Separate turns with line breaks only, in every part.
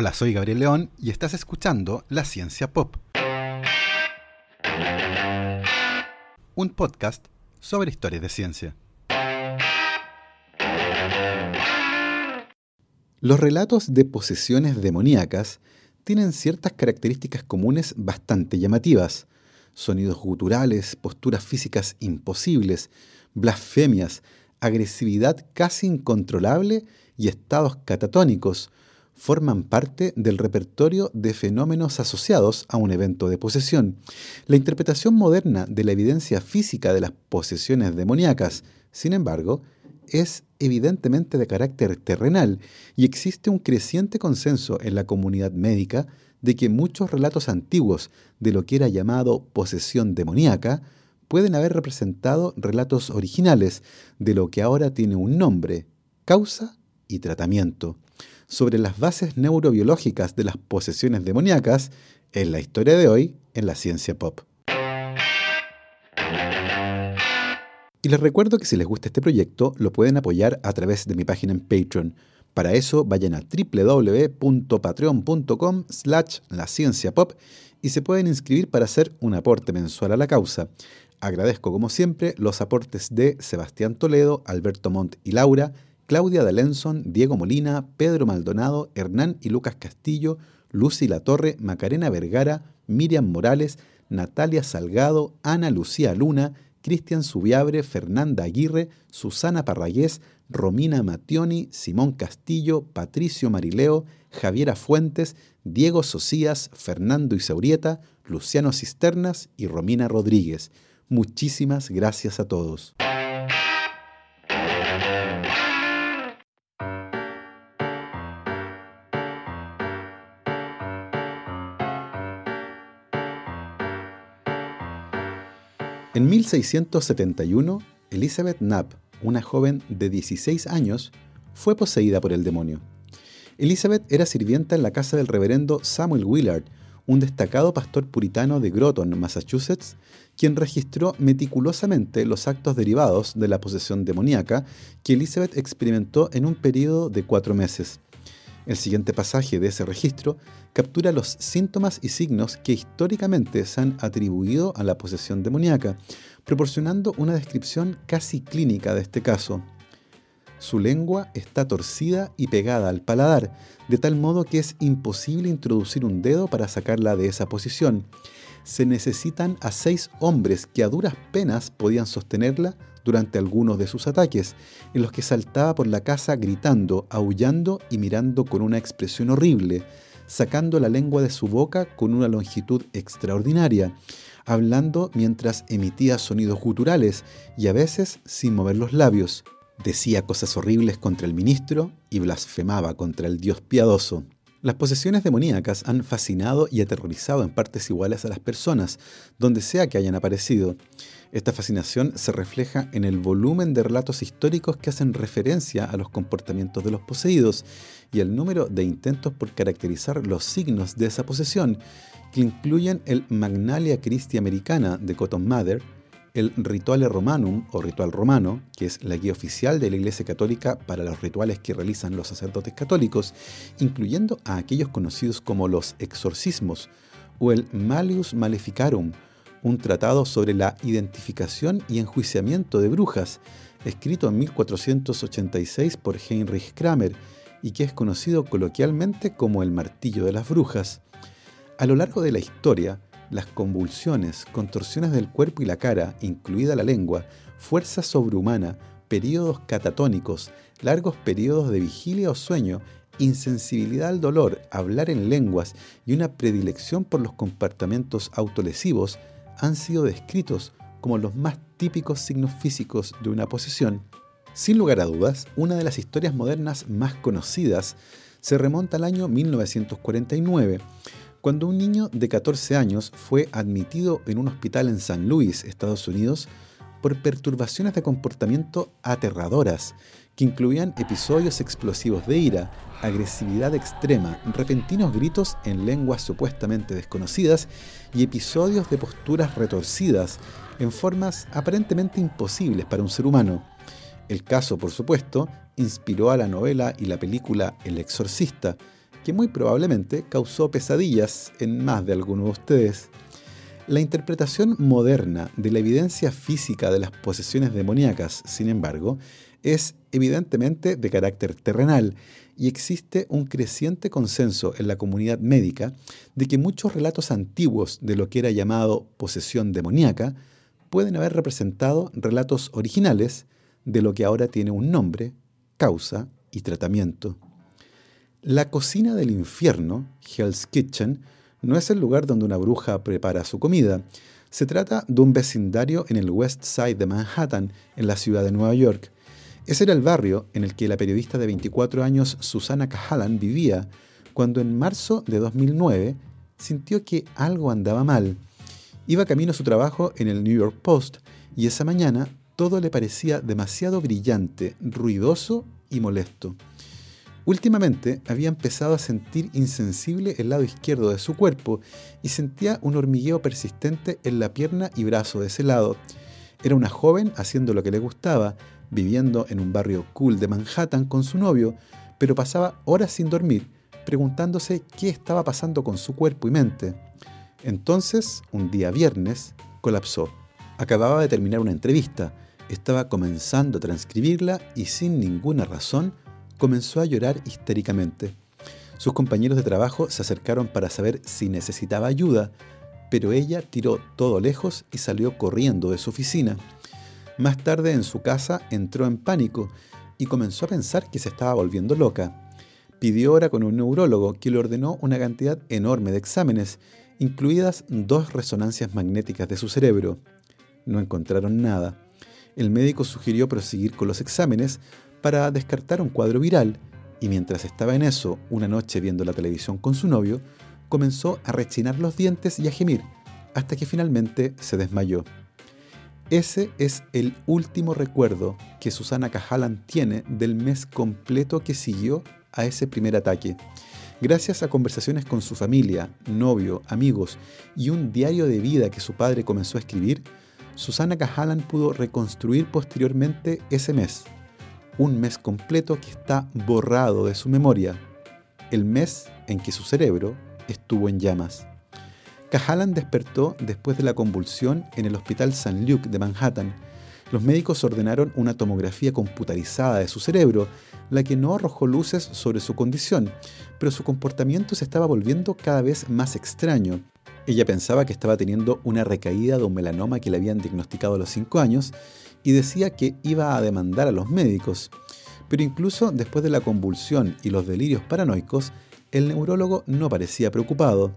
Hola, soy Gabriel León y estás escuchando La Ciencia Pop. Un podcast sobre historias de ciencia. Los relatos de posesiones demoníacas tienen ciertas características comunes bastante llamativas. Sonidos guturales, posturas físicas imposibles, blasfemias, agresividad casi incontrolable y estados catatónicos, forman parte del repertorio de fenómenos asociados a un evento de posesión. La interpretación moderna de la evidencia física de las posesiones demoníacas, sin embargo, es evidentemente de carácter terrenal y existe un creciente consenso en la comunidad médica de que muchos relatos antiguos de lo que era llamado posesión demoníaca pueden haber representado relatos originales de lo que ahora tiene un nombre, causa y tratamiento sobre las bases neurobiológicas de las posesiones demoníacas en la historia de hoy en la ciencia pop. Y les recuerdo que si les gusta este proyecto lo pueden apoyar a través de mi página en Patreon. Para eso vayan a www.patreon.com slash la ciencia pop y se pueden inscribir para hacer un aporte mensual a la causa. Agradezco como siempre los aportes de Sebastián Toledo, Alberto Montt y Laura, Claudia D'Alenson, Diego Molina, Pedro Maldonado, Hernán y Lucas Castillo, Lucy Latorre, Macarena Vergara, Miriam Morales, Natalia Salgado, Ana Lucía Luna, Cristian Subiabre, Fernanda Aguirre, Susana Parragués, Romina Mationi, Simón Castillo, Patricio Marileo, Javiera Fuentes, Diego Socías, Fernando Isaurieta, Luciano Cisternas y Romina Rodríguez. Muchísimas gracias a todos. En 1671, Elizabeth Knapp, una joven de 16 años, fue poseída por el demonio. Elizabeth era sirvienta en la casa del reverendo Samuel Willard, un destacado pastor puritano de Groton, Massachusetts, quien registró meticulosamente los actos derivados de la posesión demoníaca que Elizabeth experimentó en un periodo de cuatro meses. El siguiente pasaje de ese registro captura los síntomas y signos que históricamente se han atribuido a la posesión demoníaca, proporcionando una descripción casi clínica de este caso. Su lengua está torcida y pegada al paladar, de tal modo que es imposible introducir un dedo para sacarla de esa posición. Se necesitan a seis hombres que a duras penas podían sostenerla durante algunos de sus ataques, en los que saltaba por la casa gritando, aullando y mirando con una expresión horrible, sacando la lengua de su boca con una longitud extraordinaria, hablando mientras emitía sonidos guturales y a veces sin mover los labios. Decía cosas horribles contra el ministro y blasfemaba contra el Dios piadoso. Las posesiones demoníacas han fascinado y aterrorizado en partes iguales a las personas, donde sea que hayan aparecido. Esta fascinación se refleja en el volumen de relatos históricos que hacen referencia a los comportamientos de los poseídos y el número de intentos por caracterizar los signos de esa posesión, que incluyen el Magnalia Christi Americana de Cotton Mather, el Rituale Romanum o Ritual Romano, que es la guía oficial de la Iglesia Católica para los rituales que realizan los sacerdotes católicos, incluyendo a aquellos conocidos como los exorcismos, o el Malius Maleficarum, un tratado sobre la identificación y enjuiciamiento de brujas, escrito en 1486 por Heinrich Kramer y que es conocido coloquialmente como el martillo de las brujas. A lo largo de la historia, las convulsiones, contorsiones del cuerpo y la cara, incluida la lengua, fuerza sobrehumana, periodos catatónicos, largos periodos de vigilia o sueño, insensibilidad al dolor, hablar en lenguas y una predilección por los comportamientos autolesivos han sido descritos como los más típicos signos físicos de una posesión. Sin lugar a dudas, una de las historias modernas más conocidas se remonta al año 1949, cuando un niño de 14 años fue admitido en un hospital en San Luis, Estados Unidos, por perturbaciones de comportamiento aterradoras, que incluían episodios explosivos de ira, agresividad extrema, repentinos gritos en lenguas supuestamente desconocidas y episodios de posturas retorcidas en formas aparentemente imposibles para un ser humano. El caso, por supuesto, inspiró a la novela y la película El Exorcista, que muy probablemente causó pesadillas en más de algunos de ustedes. La interpretación moderna de la evidencia física de las posesiones demoníacas, sin embargo, es evidentemente de carácter terrenal y existe un creciente consenso en la comunidad médica de que muchos relatos antiguos de lo que era llamado posesión demoníaca pueden haber representado relatos originales de lo que ahora tiene un nombre, causa y tratamiento. La cocina del infierno, Hell's Kitchen, no es el lugar donde una bruja prepara su comida. Se trata de un vecindario en el West Side de Manhattan, en la ciudad de Nueva York. Ese era el barrio en el que la periodista de 24 años Susana Cahalan vivía cuando en marzo de 2009 sintió que algo andaba mal. Iba camino a su trabajo en el New York Post y esa mañana todo le parecía demasiado brillante, ruidoso y molesto. Últimamente había empezado a sentir insensible el lado izquierdo de su cuerpo y sentía un hormigueo persistente en la pierna y brazo de ese lado. Era una joven haciendo lo que le gustaba, viviendo en un barrio cool de Manhattan con su novio, pero pasaba horas sin dormir, preguntándose qué estaba pasando con su cuerpo y mente. Entonces, un día viernes, colapsó. Acababa de terminar una entrevista, estaba comenzando a transcribirla y sin ninguna razón comenzó a llorar histéricamente. Sus compañeros de trabajo se acercaron para saber si necesitaba ayuda, pero ella tiró todo lejos y salió corriendo de su oficina. Más tarde en su casa entró en pánico y comenzó a pensar que se estaba volviendo loca. Pidió hora con un neurólogo que le ordenó una cantidad enorme de exámenes, incluidas dos resonancias magnéticas de su cerebro. No encontraron nada. El médico sugirió proseguir con los exámenes para descartar un cuadro viral y mientras estaba en eso, una noche viendo la televisión con su novio, comenzó a rechinar los dientes y a gemir, hasta que finalmente se desmayó. Ese es el último recuerdo que Susana Cahalan tiene del mes completo que siguió a ese primer ataque. Gracias a conversaciones con su familia, novio, amigos y un diario de vida que su padre comenzó a escribir, Susana Cahalan pudo reconstruir posteriormente ese mes. Un mes completo que está borrado de su memoria. El mes en que su cerebro estuvo en llamas. Cahalan despertó después de la convulsión en el Hospital St. Luke de Manhattan. Los médicos ordenaron una tomografía computarizada de su cerebro, la que no arrojó luces sobre su condición, pero su comportamiento se estaba volviendo cada vez más extraño. Ella pensaba que estaba teniendo una recaída de un melanoma que le habían diagnosticado a los 5 años y decía que iba a demandar a los médicos. Pero incluso después de la convulsión y los delirios paranoicos, el neurólogo no parecía preocupado.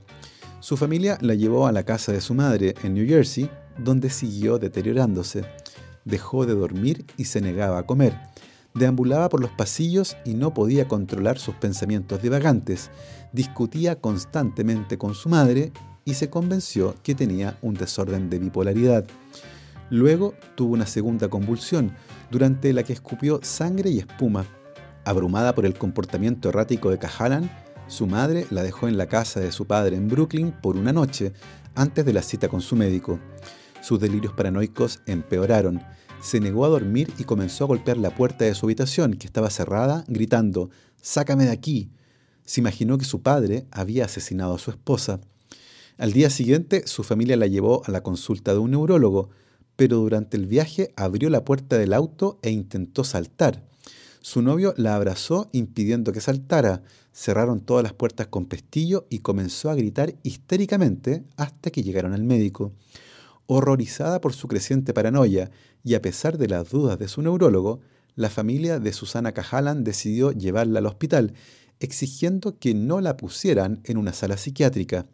Su familia la llevó a la casa de su madre en New Jersey, donde siguió deteriorándose. Dejó de dormir y se negaba a comer. Deambulaba por los pasillos y no podía controlar sus pensamientos divagantes. Discutía constantemente con su madre y se convenció que tenía un desorden de bipolaridad. Luego tuvo una segunda convulsión, durante la que escupió sangre y espuma. Abrumada por el comportamiento errático de Cahalan, su madre la dejó en la casa de su padre en Brooklyn por una noche, antes de la cita con su médico. Sus delirios paranoicos empeoraron. Se negó a dormir y comenzó a golpear la puerta de su habitación, que estaba cerrada, gritando, Sácame de aquí. Se imaginó que su padre había asesinado a su esposa. Al día siguiente, su familia la llevó a la consulta de un neurólogo, pero durante el viaje abrió la puerta del auto e intentó saltar. Su novio la abrazó impidiendo que saltara, cerraron todas las puertas con pestillo y comenzó a gritar histéricamente hasta que llegaron al médico. Horrorizada por su creciente paranoia y a pesar de las dudas de su neurólogo, la familia de Susana Cahalan decidió llevarla al hospital, exigiendo que no la pusieran en una sala psiquiátrica.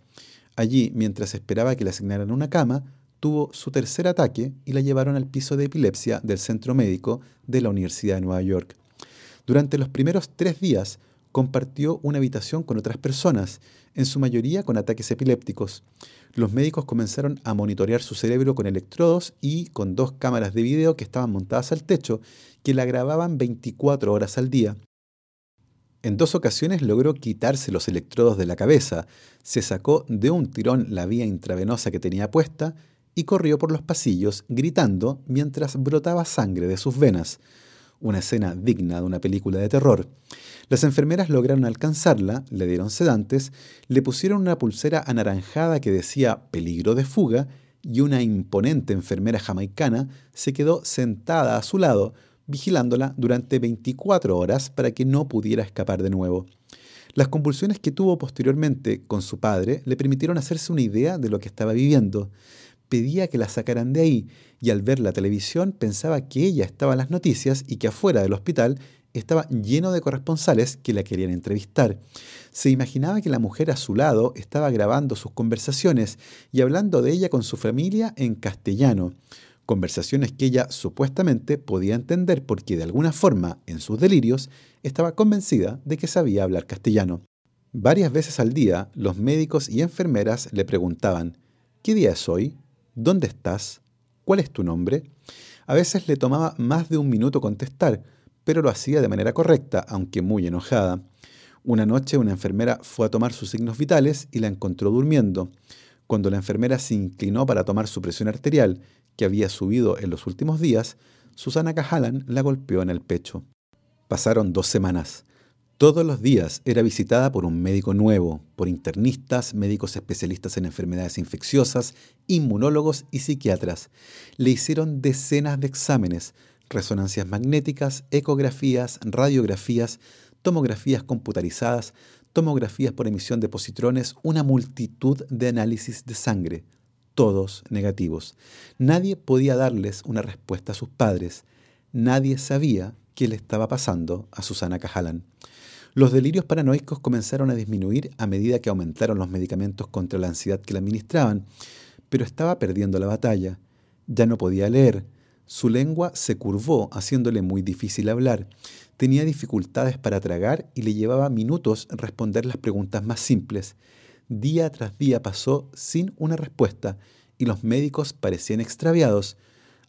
Allí, mientras esperaba que le asignaran una cama, tuvo su tercer ataque y la llevaron al piso de epilepsia del centro médico de la Universidad de Nueva York. Durante los primeros tres días compartió una habitación con otras personas, en su mayoría con ataques epilépticos. Los médicos comenzaron a monitorear su cerebro con electrodos y con dos cámaras de video que estaban montadas al techo, que la grababan 24 horas al día. En dos ocasiones logró quitarse los electrodos de la cabeza, se sacó de un tirón la vía intravenosa que tenía puesta y corrió por los pasillos gritando mientras brotaba sangre de sus venas. una escena digna de una película de terror. Las enfermeras lograron alcanzarla, le dieron sedantes, le pusieron una pulsera anaranjada que decía peligro de fuga y una imponente enfermera jamaicana se quedó sentada a su lado, vigilándola durante 24 horas para que no pudiera escapar de nuevo. Las convulsiones que tuvo posteriormente con su padre le permitieron hacerse una idea de lo que estaba viviendo. Pedía que la sacaran de ahí y al ver la televisión pensaba que ella estaba en las noticias y que afuera del hospital estaba lleno de corresponsales que la querían entrevistar. Se imaginaba que la mujer a su lado estaba grabando sus conversaciones y hablando de ella con su familia en castellano. Conversaciones que ella supuestamente podía entender porque de alguna forma, en sus delirios, estaba convencida de que sabía hablar castellano. Varias veces al día, los médicos y enfermeras le preguntaban, ¿qué día es hoy? ¿Dónde estás? ¿Cuál es tu nombre? A veces le tomaba más de un minuto contestar, pero lo hacía de manera correcta, aunque muy enojada. Una noche una enfermera fue a tomar sus signos vitales y la encontró durmiendo. Cuando la enfermera se inclinó para tomar su presión arterial, que había subido en los últimos días, Susana Cahalan la golpeó en el pecho. Pasaron dos semanas. Todos los días era visitada por un médico nuevo, por internistas, médicos especialistas en enfermedades infecciosas, inmunólogos y psiquiatras. Le hicieron decenas de exámenes, resonancias magnéticas, ecografías, radiografías, tomografías computarizadas, tomografías por emisión de positrones, una multitud de análisis de sangre, todos negativos. Nadie podía darles una respuesta a sus padres. Nadie sabía qué le estaba pasando a Susana Cajalan. Los delirios paranoicos comenzaron a disminuir a medida que aumentaron los medicamentos contra la ansiedad que la administraban, pero estaba perdiendo la batalla. Ya no podía leer, su lengua se curvó, haciéndole muy difícil hablar. Tenía dificultades para tragar y le llevaba minutos responder las preguntas más simples. Día tras día pasó sin una respuesta y los médicos parecían extraviados,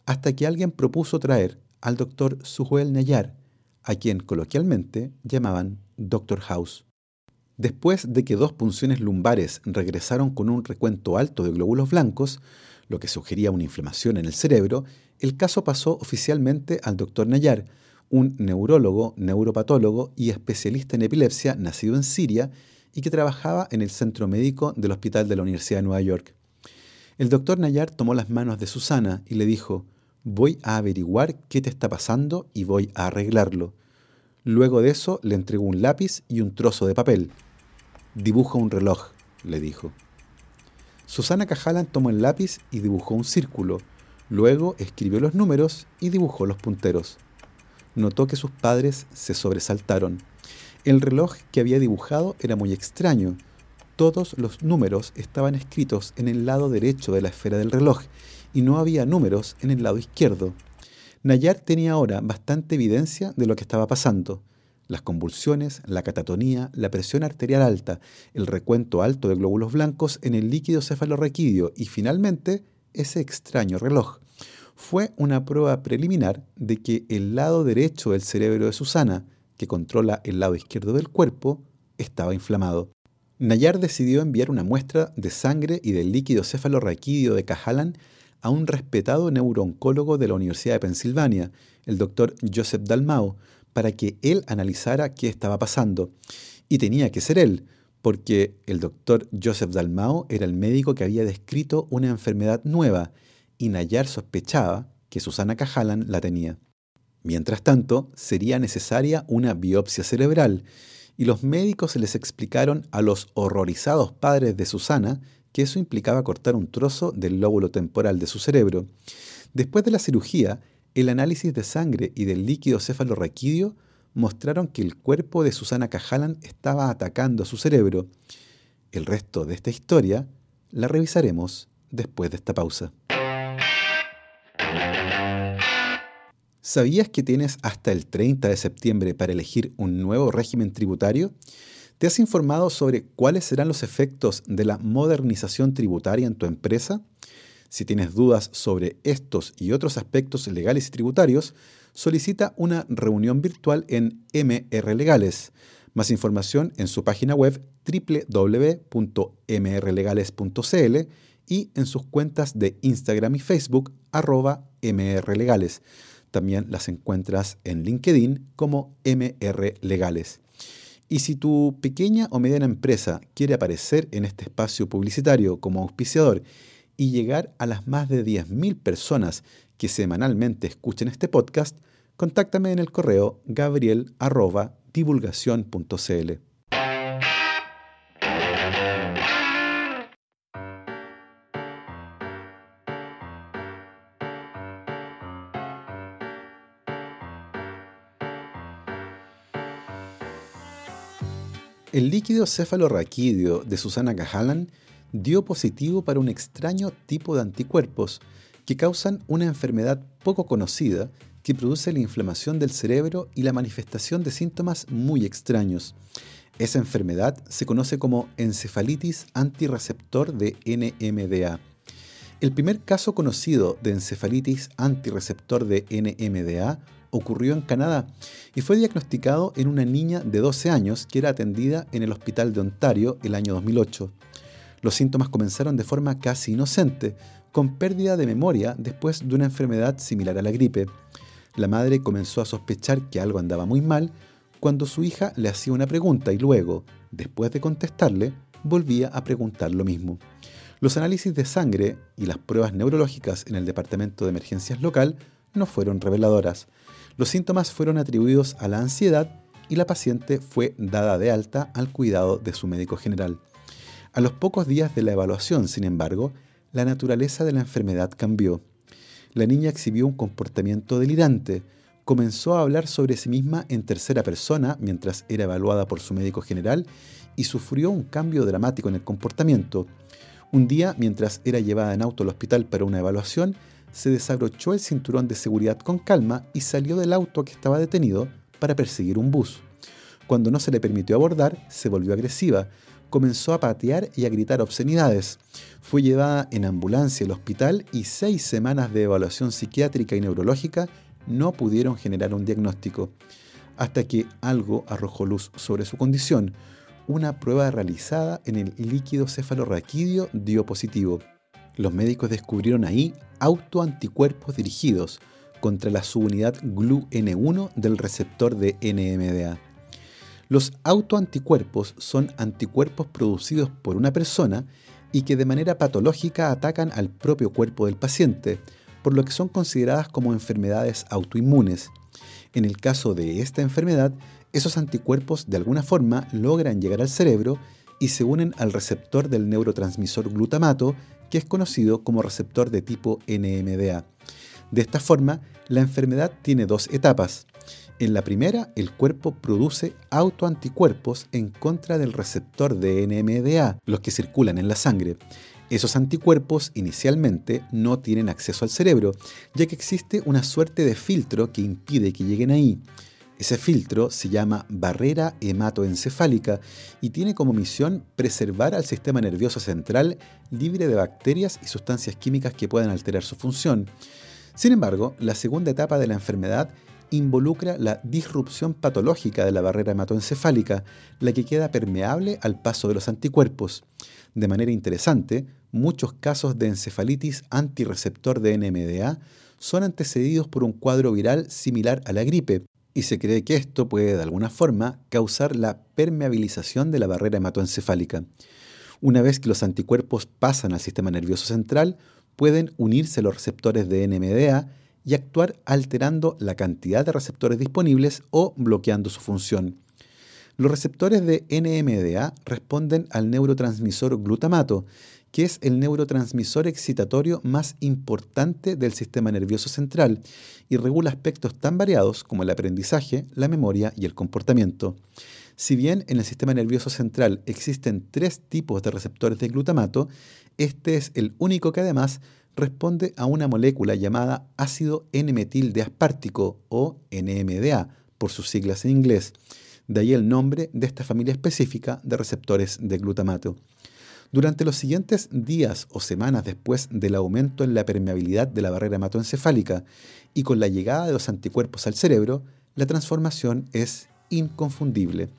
hasta que alguien propuso traer al doctor Suhuel Nayar, a quien coloquialmente llamaban Doctor House. Después de que dos punciones lumbares regresaron con un recuento alto de glóbulos blancos, lo que sugería una inflamación en el cerebro, el caso pasó oficialmente al doctor Nayar, un neurólogo, neuropatólogo y especialista en epilepsia nacido en Siria y que trabajaba en el centro médico del Hospital de la Universidad de Nueva York. El doctor Nayar tomó las manos de Susana y le dijo, voy a averiguar qué te está pasando y voy a arreglarlo. Luego de eso le entregó un lápiz y un trozo de papel. Dibuja un reloj, le dijo. Susana Cajalan tomó el lápiz y dibujó un círculo, Luego escribió los números y dibujó los punteros. Notó que sus padres se sobresaltaron. El reloj que había dibujado era muy extraño. Todos los números estaban escritos en el lado derecho de la esfera del reloj y no había números en el lado izquierdo. Nayar tenía ahora bastante evidencia de lo que estaba pasando. Las convulsiones, la catatonía, la presión arterial alta, el recuento alto de glóbulos blancos en el líquido cefalorraquídeo y finalmente ese extraño reloj. Fue una prueba preliminar de que el lado derecho del cerebro de Susana, que controla el lado izquierdo del cuerpo, estaba inflamado. Nayar decidió enviar una muestra de sangre y del líquido cefalorraquídeo de Cahalan a un respetado neurooncólogo de la Universidad de Pensilvania, el doctor Joseph Dalmau, para que él analizara qué estaba pasando. Y tenía que ser él, porque el doctor Joseph Dalmau era el médico que había descrito una enfermedad nueva y Nayar sospechaba que Susana Cajalan la tenía. Mientras tanto, sería necesaria una biopsia cerebral y los médicos les explicaron a los horrorizados padres de Susana eso implicaba cortar un trozo del lóbulo temporal de su cerebro. Después de la cirugía, el análisis de sangre y del líquido cefalorraquídeo mostraron que el cuerpo de Susana Cajalan estaba atacando a su cerebro. El resto de esta historia la revisaremos después de esta pausa. ¿Sabías que tienes hasta el 30 de septiembre para elegir un nuevo régimen tributario? ¿Te has informado sobre cuáles serán los efectos de la modernización tributaria en tu empresa? Si tienes dudas sobre estos y otros aspectos legales y tributarios, solicita una reunión virtual en MR Legales. Más información en su página web www.mrlegales.cl y en sus cuentas de Instagram y Facebook arroba mrlegales. También las encuentras en LinkedIn como MR Legales. Y si tu pequeña o mediana empresa quiere aparecer en este espacio publicitario como auspiciador y llegar a las más de 10.000 personas que semanalmente escuchen este podcast, contáctame en el correo gabriel.divulgación.cl. El líquido cefalorraquídeo de Susana Cahalan dio positivo para un extraño tipo de anticuerpos que causan una enfermedad poco conocida que produce la inflamación del cerebro y la manifestación de síntomas muy extraños. Esa enfermedad se conoce como encefalitis antirreceptor de NMDA. El primer caso conocido de encefalitis antirreceptor de NMDA ocurrió en Canadá y fue diagnosticado en una niña de 12 años que era atendida en el Hospital de Ontario el año 2008. Los síntomas comenzaron de forma casi inocente, con pérdida de memoria después de una enfermedad similar a la gripe. La madre comenzó a sospechar que algo andaba muy mal cuando su hija le hacía una pregunta y luego, después de contestarle, volvía a preguntar lo mismo. Los análisis de sangre y las pruebas neurológicas en el departamento de emergencias local no fueron reveladoras. Los síntomas fueron atribuidos a la ansiedad y la paciente fue dada de alta al cuidado de su médico general. A los pocos días de la evaluación, sin embargo, la naturaleza de la enfermedad cambió. La niña exhibió un comportamiento delirante, comenzó a hablar sobre sí misma en tercera persona mientras era evaluada por su médico general y sufrió un cambio dramático en el comportamiento. Un día, mientras era llevada en auto al hospital para una evaluación, se desabrochó el cinturón de seguridad con calma y salió del auto que estaba detenido para perseguir un bus. Cuando no se le permitió abordar, se volvió agresiva, comenzó a patear y a gritar obscenidades. Fue llevada en ambulancia al hospital y seis semanas de evaluación psiquiátrica y neurológica no pudieron generar un diagnóstico, hasta que algo arrojó luz sobre su condición. Una prueba realizada en el líquido cefalorraquídeo dio positivo. Los médicos descubrieron ahí autoanticuerpos dirigidos contra la subunidad GLU-N1 del receptor de NMDA. Los autoanticuerpos son anticuerpos producidos por una persona y que de manera patológica atacan al propio cuerpo del paciente, por lo que son consideradas como enfermedades autoinmunes. En el caso de esta enfermedad, esos anticuerpos de alguna forma logran llegar al cerebro y se unen al receptor del neurotransmisor glutamato que es conocido como receptor de tipo NMDA. De esta forma, la enfermedad tiene dos etapas. En la primera, el cuerpo produce autoanticuerpos en contra del receptor de NMDA, los que circulan en la sangre. Esos anticuerpos inicialmente no tienen acceso al cerebro, ya que existe una suerte de filtro que impide que lleguen ahí. Ese filtro se llama barrera hematoencefálica y tiene como misión preservar al sistema nervioso central libre de bacterias y sustancias químicas que puedan alterar su función. Sin embargo, la segunda etapa de la enfermedad involucra la disrupción patológica de la barrera hematoencefálica, la que queda permeable al paso de los anticuerpos. De manera interesante, muchos casos de encefalitis antirreceptor de NMDA son antecedidos por un cuadro viral similar a la gripe, y se cree que esto puede de alguna forma causar la permeabilización de la barrera hematoencefálica. Una vez que los anticuerpos pasan al sistema nervioso central, pueden unirse los receptores de NMDA y actuar alterando la cantidad de receptores disponibles o bloqueando su función. Los receptores de NMDA responden al neurotransmisor glutamato, que es el neurotransmisor excitatorio más importante del sistema nervioso central y regula aspectos tan variados como el aprendizaje, la memoria y el comportamiento. Si bien en el sistema nervioso central existen tres tipos de receptores de glutamato, este es el único que además responde a una molécula llamada ácido N-metil de o NMDA, por sus siglas en inglés. De ahí el nombre de esta familia específica de receptores de glutamato. Durante los siguientes días o semanas después del aumento en la permeabilidad de la barrera hematoencefálica y con la llegada de los anticuerpos al cerebro, la transformación es inconfundible.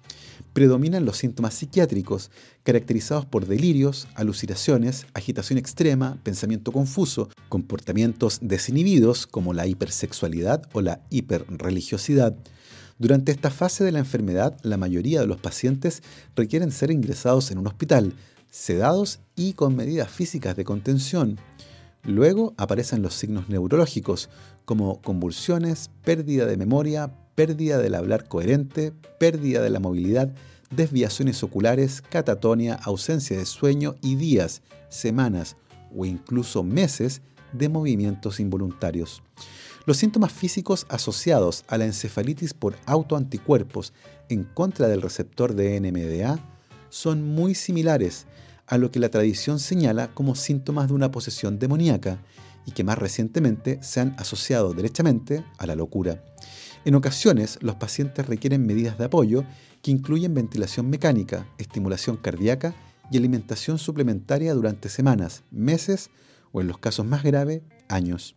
Predominan los síntomas psiquiátricos, caracterizados por delirios, alucinaciones, agitación extrema, pensamiento confuso, comportamientos desinhibidos como la hipersexualidad o la hiperreligiosidad. Durante esta fase de la enfermedad, la mayoría de los pacientes requieren ser ingresados en un hospital, sedados y con medidas físicas de contención. Luego aparecen los signos neurológicos, como convulsiones, pérdida de memoria, pérdida del hablar coherente, pérdida de la movilidad, desviaciones oculares, catatonia, ausencia de sueño y días, semanas o incluso meses de movimientos involuntarios. Los síntomas físicos asociados a la encefalitis por autoanticuerpos en contra del receptor de NMDA son muy similares a lo que la tradición señala como síntomas de una posesión demoníaca y que más recientemente se han asociado derechamente a la locura. En ocasiones, los pacientes requieren medidas de apoyo que incluyen ventilación mecánica, estimulación cardíaca y alimentación suplementaria durante semanas, meses o, en los casos más graves, años.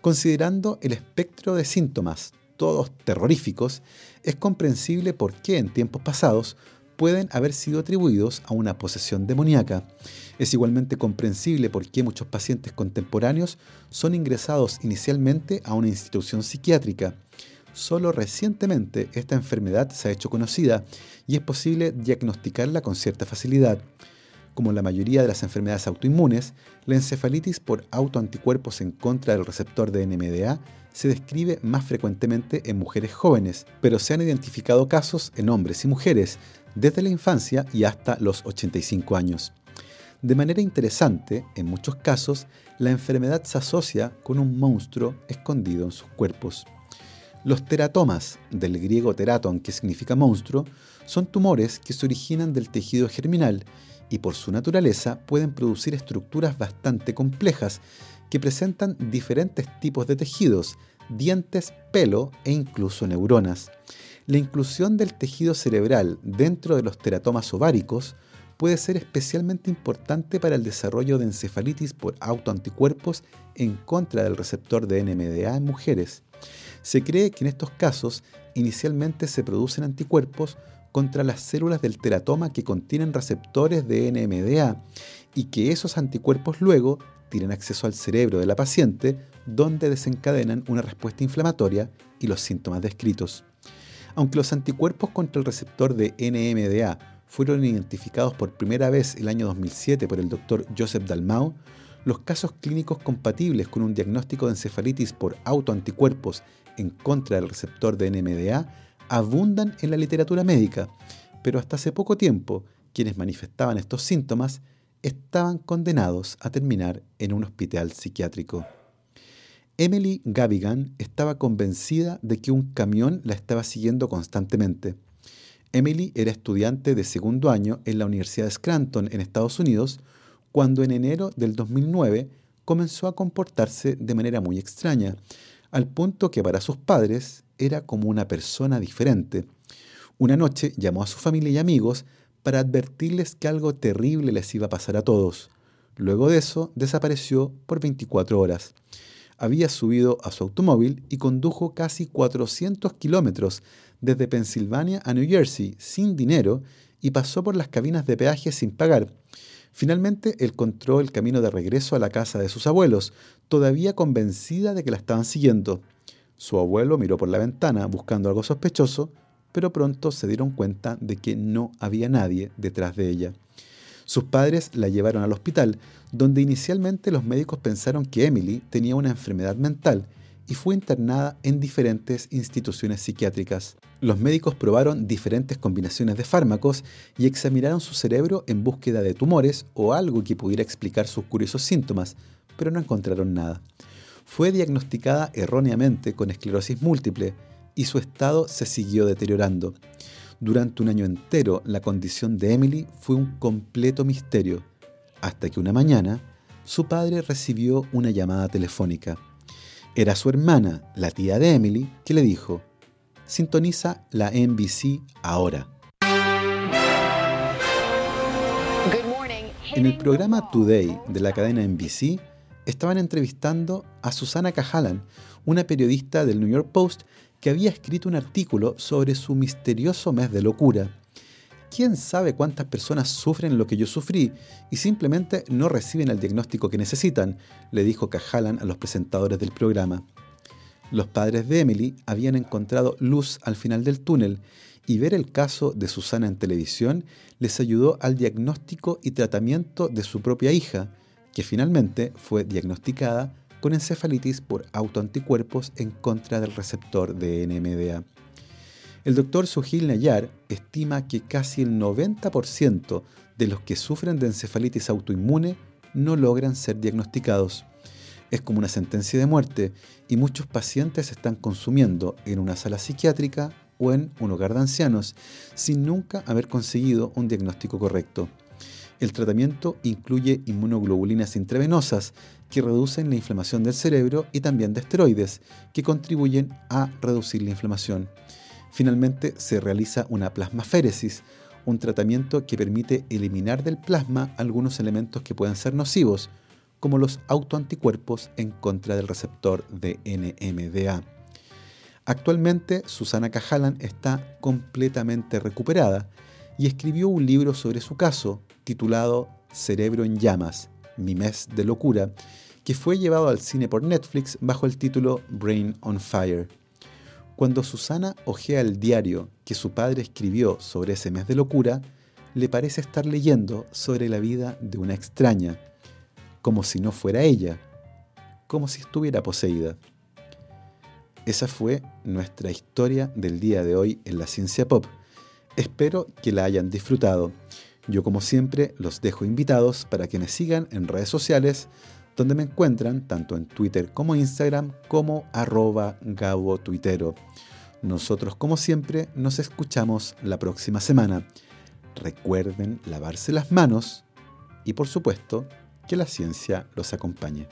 Considerando el espectro de síntomas, todos terroríficos, es comprensible por qué en tiempos pasados pueden haber sido atribuidos a una posesión demoníaca. Es igualmente comprensible por qué muchos pacientes contemporáneos son ingresados inicialmente a una institución psiquiátrica. Solo recientemente esta enfermedad se ha hecho conocida y es posible diagnosticarla con cierta facilidad. Como la mayoría de las enfermedades autoinmunes, la encefalitis por autoanticuerpos en contra del receptor de NMDA se describe más frecuentemente en mujeres jóvenes, pero se han identificado casos en hombres y mujeres desde la infancia y hasta los 85 años. De manera interesante, en muchos casos, la enfermedad se asocia con un monstruo escondido en sus cuerpos. Los teratomas, del griego teraton, que significa monstruo, son tumores que se originan del tejido germinal y por su naturaleza pueden producir estructuras bastante complejas que presentan diferentes tipos de tejidos, dientes, pelo e incluso neuronas. La inclusión del tejido cerebral dentro de los teratomas ováricos puede ser especialmente importante para el desarrollo de encefalitis por autoanticuerpos en contra del receptor de NMDA en mujeres. Se cree que en estos casos inicialmente se producen anticuerpos contra las células del teratoma que contienen receptores de NMDA y que esos anticuerpos luego tienen acceso al cerebro de la paciente donde desencadenan una respuesta inflamatoria y los síntomas descritos. Aunque los anticuerpos contra el receptor de NMDA fueron identificados por primera vez el año 2007 por el doctor Joseph Dalmau, los casos clínicos compatibles con un diagnóstico de encefalitis por autoanticuerpos en contra del receptor de NMDA abundan en la literatura médica, pero hasta hace poco tiempo quienes manifestaban estos síntomas estaban condenados a terminar en un hospital psiquiátrico. Emily Gavigan estaba convencida de que un camión la estaba siguiendo constantemente. Emily era estudiante de segundo año en la Universidad de Scranton en Estados Unidos cuando en enero del 2009 comenzó a comportarse de manera muy extraña, al punto que para sus padres era como una persona diferente. Una noche llamó a su familia y amigos para advertirles que algo terrible les iba a pasar a todos. Luego de eso desapareció por 24 horas. Había subido a su automóvil y condujo casi 400 kilómetros desde Pensilvania a New Jersey sin dinero y pasó por las cabinas de peaje sin pagar. Finalmente, encontró el camino de regreso a la casa de sus abuelos, todavía convencida de que la estaban siguiendo. Su abuelo miró por la ventana buscando algo sospechoso, pero pronto se dieron cuenta de que no había nadie detrás de ella. Sus padres la llevaron al hospital, donde inicialmente los médicos pensaron que Emily tenía una enfermedad mental y fue internada en diferentes instituciones psiquiátricas. Los médicos probaron diferentes combinaciones de fármacos y examinaron su cerebro en búsqueda de tumores o algo que pudiera explicar sus curiosos síntomas, pero no encontraron nada. Fue diagnosticada erróneamente con esclerosis múltiple y su estado se siguió deteriorando. Durante un año entero la condición de Emily fue un completo misterio, hasta que una mañana su padre recibió una llamada telefónica. Era su hermana, la tía de Emily, que le dijo, sintoniza la NBC ahora. En el programa Today de la cadena NBC estaban entrevistando a Susana Cahalan, una periodista del New York Post que había escrito un artículo sobre su misterioso mes de locura. ¿Quién sabe cuántas personas sufren lo que yo sufrí y simplemente no reciben el diagnóstico que necesitan? le dijo Cahalan a los presentadores del programa. Los padres de Emily habían encontrado luz al final del túnel y ver el caso de Susana en televisión les ayudó al diagnóstico y tratamiento de su propia hija, que finalmente fue diagnosticada con encefalitis por autoanticuerpos en contra del receptor de NMDA. El doctor Sujil Nayar estima que casi el 90% de los que sufren de encefalitis autoinmune no logran ser diagnosticados. Es como una sentencia de muerte y muchos pacientes están consumiendo en una sala psiquiátrica o en un hogar de ancianos sin nunca haber conseguido un diagnóstico correcto. El tratamiento incluye inmunoglobulinas intravenosas que reducen la inflamación del cerebro y también de esteroides que contribuyen a reducir la inflamación. Finalmente se realiza una plasmaféresis, un tratamiento que permite eliminar del plasma algunos elementos que pueden ser nocivos, como los autoanticuerpos en contra del receptor de NMDA. Actualmente Susana Cajalan está completamente recuperada y escribió un libro sobre su caso titulado Cerebro en llamas, mi mes de locura, que fue llevado al cine por Netflix bajo el título Brain on Fire. Cuando Susana ojea el diario que su padre escribió sobre ese mes de locura, le parece estar leyendo sobre la vida de una extraña, como si no fuera ella, como si estuviera poseída. Esa fue nuestra historia del día de hoy en la ciencia pop. Espero que la hayan disfrutado. Yo como siempre los dejo invitados para que me sigan en redes sociales donde me encuentran tanto en Twitter como Instagram como arroba Gabo. Nosotros como siempre nos escuchamos la próxima semana. Recuerden lavarse las manos y por supuesto que la ciencia los acompañe.